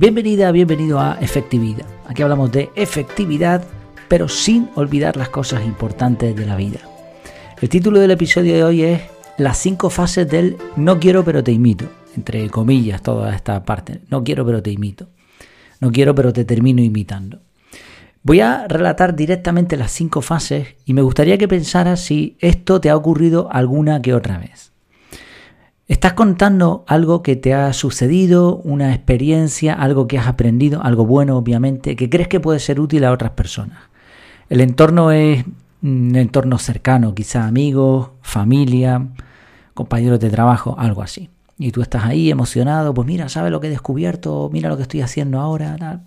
Bienvenida, bienvenido a Efectividad. Aquí hablamos de efectividad, pero sin olvidar las cosas importantes de la vida. El título del episodio de hoy es Las cinco fases del no quiero pero te imito. Entre comillas, toda esta parte. No quiero pero te imito. No quiero pero te termino imitando. Voy a relatar directamente las cinco fases y me gustaría que pensaras si esto te ha ocurrido alguna que otra vez. Estás contando algo que te ha sucedido, una experiencia, algo que has aprendido, algo bueno obviamente, que crees que puede ser útil a otras personas. El entorno es un entorno cercano, quizá amigos, familia, compañeros de trabajo, algo así. Y tú estás ahí emocionado, pues mira, ¿sabes lo que he descubierto? Mira lo que estoy haciendo ahora.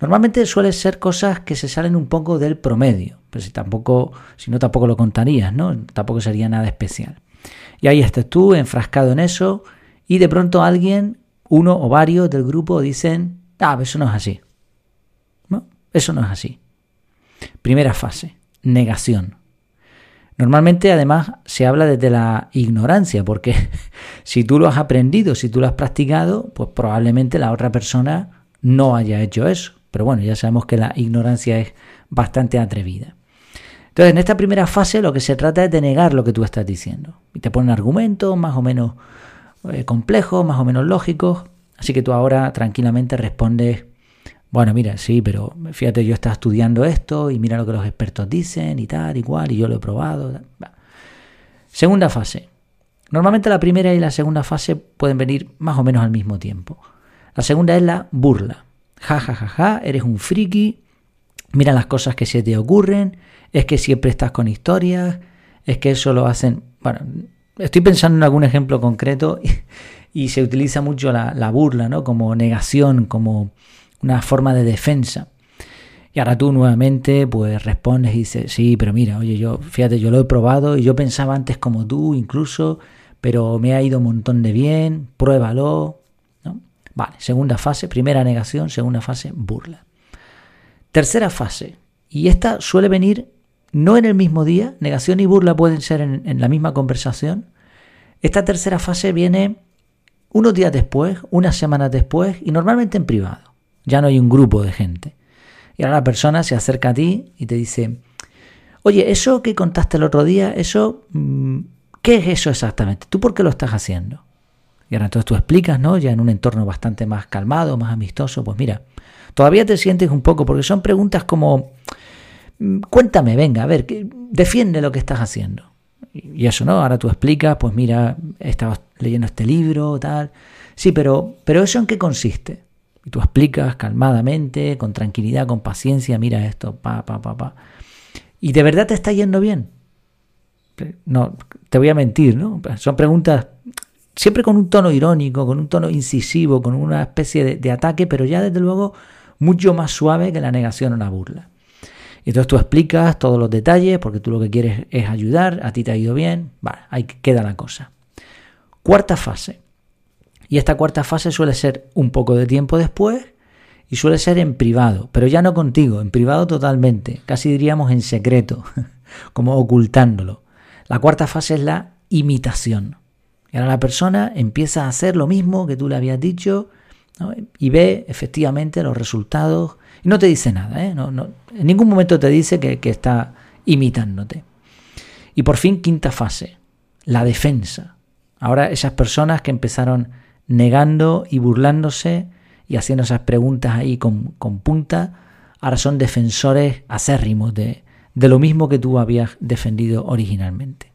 Normalmente suelen ser cosas que se salen un poco del promedio, pero si tampoco, si no tampoco lo contarías, ¿no? Tampoco sería nada especial. Y ahí estás tú enfrascado en eso y de pronto alguien, uno o varios del grupo dicen, ah, eso no es así. ¿No? Eso no es así. Primera fase, negación. Normalmente además se habla desde la ignorancia, porque si tú lo has aprendido, si tú lo has practicado, pues probablemente la otra persona no haya hecho eso. Pero bueno, ya sabemos que la ignorancia es bastante atrevida. Entonces, en esta primera fase lo que se trata es de negar lo que tú estás diciendo. Y te ponen argumentos más o menos eh, complejos, más o menos lógicos. Así que tú ahora tranquilamente respondes, bueno, mira, sí, pero fíjate, yo estaba estudiando esto y mira lo que los expertos dicen y tal, igual, y yo lo he probado. Segunda fase. Normalmente la primera y la segunda fase pueden venir más o menos al mismo tiempo. La segunda es la burla. Ja, ja, ja, ja, eres un friki, mira las cosas que se te ocurren, es que siempre estás con historias, es que eso lo hacen... Bueno, estoy pensando en algún ejemplo concreto y, se utiliza mucho la, la, burla, ¿no? Como negación, como una forma de defensa. Y ahora tú nuevamente pues respondes y dices, sí, pero mira, oye, yo, fíjate, yo lo he probado y yo pensaba antes como tú incluso, pero me ha ido un montón de bien, pruébalo. Vale, segunda fase, primera negación, segunda fase, burla. Tercera fase, y esta suele venir no en el mismo día, negación y burla pueden ser en, la misma conversación. Esta tercera fase viene unos días después, unas semanas después y normalmente en privado. Ya no hay un grupo de gente. Y ahora la persona se acerca a ti y te dice, oye, eso que contaste el otro día, eso, mm, ¿qué es eso exactamente? ¿Tú por qué lo estás haciendo? Y ahora entonces tú explicas, ¿no? Ya en un entorno bastante más calmado, más amistoso, pues mira, todavía te sientes un poco, porque son preguntas como, cuéntame, venga, a ver, defiende lo que estás haciendo. Y eso, ¿no? Ahora tú explicas, pues mira, estabas leyendo este libro, tal. Sí, pero, pero ¿eso en qué consiste? Y tú explicas calmadamente, con tranquilidad, con paciencia, mira esto, pa, pa, pa, pa. Y de verdad te está yendo bien. No, te voy a mentir, ¿no? Son preguntas siempre con un tono irónico, con un tono incisivo, con una especie de ataque, pero ya desde luego mucho más suave que la negación o la burla. Entonces tú explicas todos los detalles porque tú lo que quieres es ayudar, a ti te ha ido bien, vale, ahí queda la cosa. Cuarta fase. Y esta cuarta fase suele ser un poco de tiempo después y suele ser en privado, pero ya no contigo, en privado totalmente, casi diríamos en secreto, como ocultándolo. La cuarta fase es la imitación. Y ahora la persona empieza a hacer lo mismo que tú le habías dicho y ve efectivamente los resultados y no te dice nada, ¿eh? no, en ningún momento te dice que, que está imitándote. Y por fin, quinta fase, la defensa. Ahora esas personas que empezaron negando y burlándose y haciendo esas preguntas ahí con, con punta, ahora son defensores acérrimos de, de lo mismo que tú habías defendido originalmente.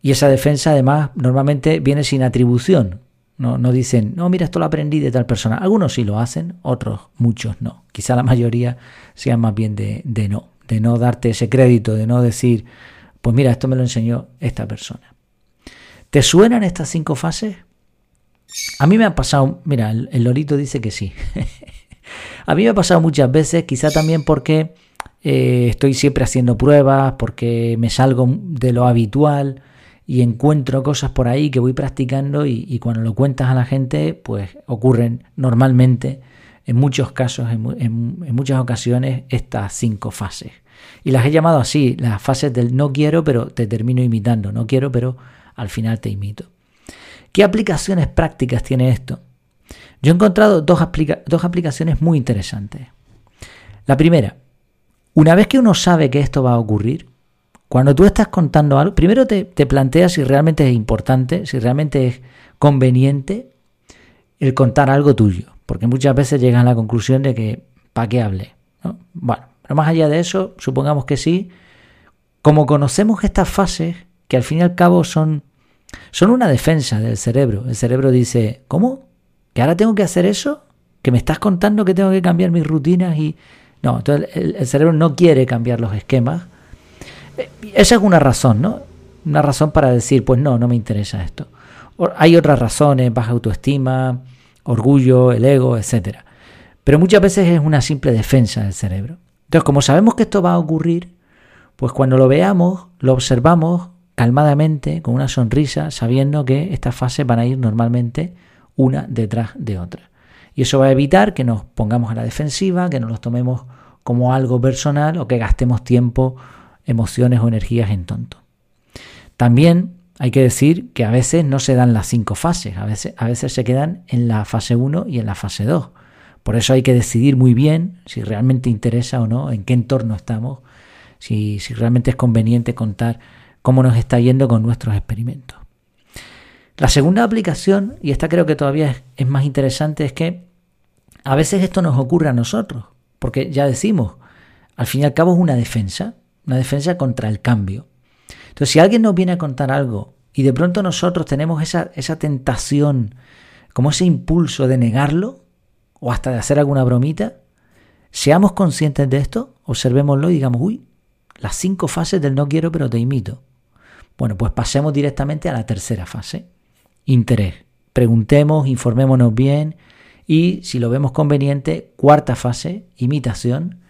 Y esa defensa además normalmente viene sin atribución, no, no dicen, no, mira, esto lo aprendí de tal persona. Algunos sí lo hacen, otros, muchos no. Quizá la mayoría sean más bien de, de no, de no darte ese crédito, de no decir, pues mira, esto me lo enseñó esta persona. ¿Te suenan estas cinco fases? A mí me ha pasado, mira, el, lorito dice que sí. a mí me ha pasado muchas veces, quizá también porque eh, estoy siempre haciendo pruebas, porque me salgo de lo habitual y encuentro cosas por ahí que voy practicando y, cuando lo cuentas a la gente, pues ocurren normalmente, en muchos casos, en, muchas ocasiones, estas cinco fases. Y las he llamado así, las fases del no quiero, pero te termino imitando, no quiero, pero al final te imito. ¿Qué aplicaciones prácticas tiene esto? Yo he encontrado dos, dos aplicaciones muy interesantes. La primera, una vez que uno sabe que esto va a ocurrir, cuando tú estás contando algo, primero te, te planteas si realmente es importante, si realmente es conveniente el contar algo tuyo, porque muchas veces llegan a la conclusión de que, ¿para qué hable? Bueno, pero más allá de eso, supongamos que sí, como conocemos estas fases, que al fin y al cabo son, son una defensa del cerebro, el cerebro dice, ¿cómo? ¿Que ahora tengo que hacer eso? ¿Que me estás contando que tengo que cambiar mis rutinas? y No, entonces el, cerebro no quiere cambiar los esquemas. Eh, esa es una razón, ¿no? Una razón para decir, pues no, no me interesa esto. Hay otras razones, baja autoestima, orgullo, el ego, etc. Pero muchas veces es una simple defensa del cerebro. Entonces, como sabemos que esto va a ocurrir, pues cuando lo veamos, lo observamos calmadamente, con una sonrisa, sabiendo que estas fases van a ir normalmente una detrás de otra. Y eso va a evitar que nos pongamos a la defensiva, que nos los tomemos como algo personal o que gastemos tiempo, emociones o energías en tonto. También hay que decir que a veces no se dan las cinco fases, a veces, a veces se quedan en la fase 1 y en la fase 2. Por eso hay que decidir muy bien si realmente interesa o no, en qué entorno estamos, si, si realmente es conveniente contar cómo nos está yendo con nuestros experimentos. La segunda aplicación, y esta creo que todavía es, es más interesante, es que a veces esto nos ocurre a nosotros, porque ya decimos, al fin y al cabo es una defensa, una defensa contra el cambio. Entonces, si alguien nos viene a contar algo y de pronto nosotros tenemos esa, esa tentación, como ese impulso de negarlo o hasta de hacer alguna bromita, seamos conscientes de esto, observémoslo y digamos, uy, las cinco fases del no quiero pero te imito. Bueno, pues pasemos directamente a la tercera fase, interés. Preguntemos, informémonos bien y si lo vemos conveniente, cuarta fase, imitación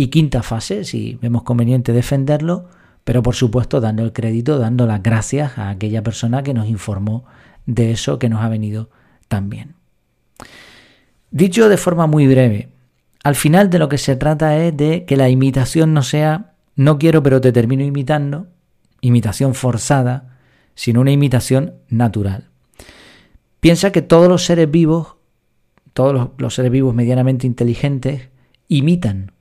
y quinta fase, si vemos conveniente defenderlo, pero por supuesto dando el crédito, dando las gracias a aquella persona que nos informó de eso que nos ha venido tan bien. Dicho de forma muy breve, al final de lo que se trata es de que la imitación no sea no quiero pero te termino imitando, imitación forzada, sino una imitación natural. Piensa que todos los seres vivos, todos los seres vivos medianamente inteligentes, imitan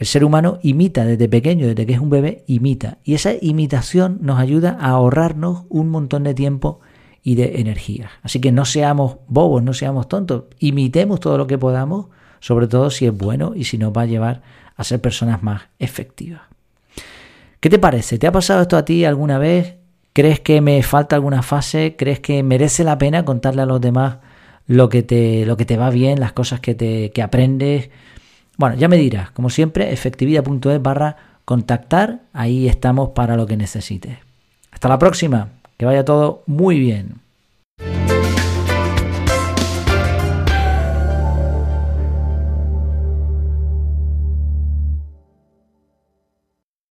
el ser humano imita desde pequeño, desde que es un bebé, imita. Y esa imitación nos ayuda a ahorrarnos un montón de tiempo y de energía. Así que no seamos bobos, no seamos tontos. Imitemos todo lo que podamos, sobre todo si es bueno y si nos va a llevar a ser personas más efectivas. ¿Qué te parece? ¿Te ha pasado esto a ti alguna vez? ¿Crees que me falta alguna fase? ¿Crees que merece la pena contarle a los demás lo que te, lo que te va bien, las cosas que, te, que aprendes? Bueno, ya me dirás, como siempre, efectividad.es barra contactar, ahí estamos para lo que necesites. Hasta la próxima, que vaya todo muy bien.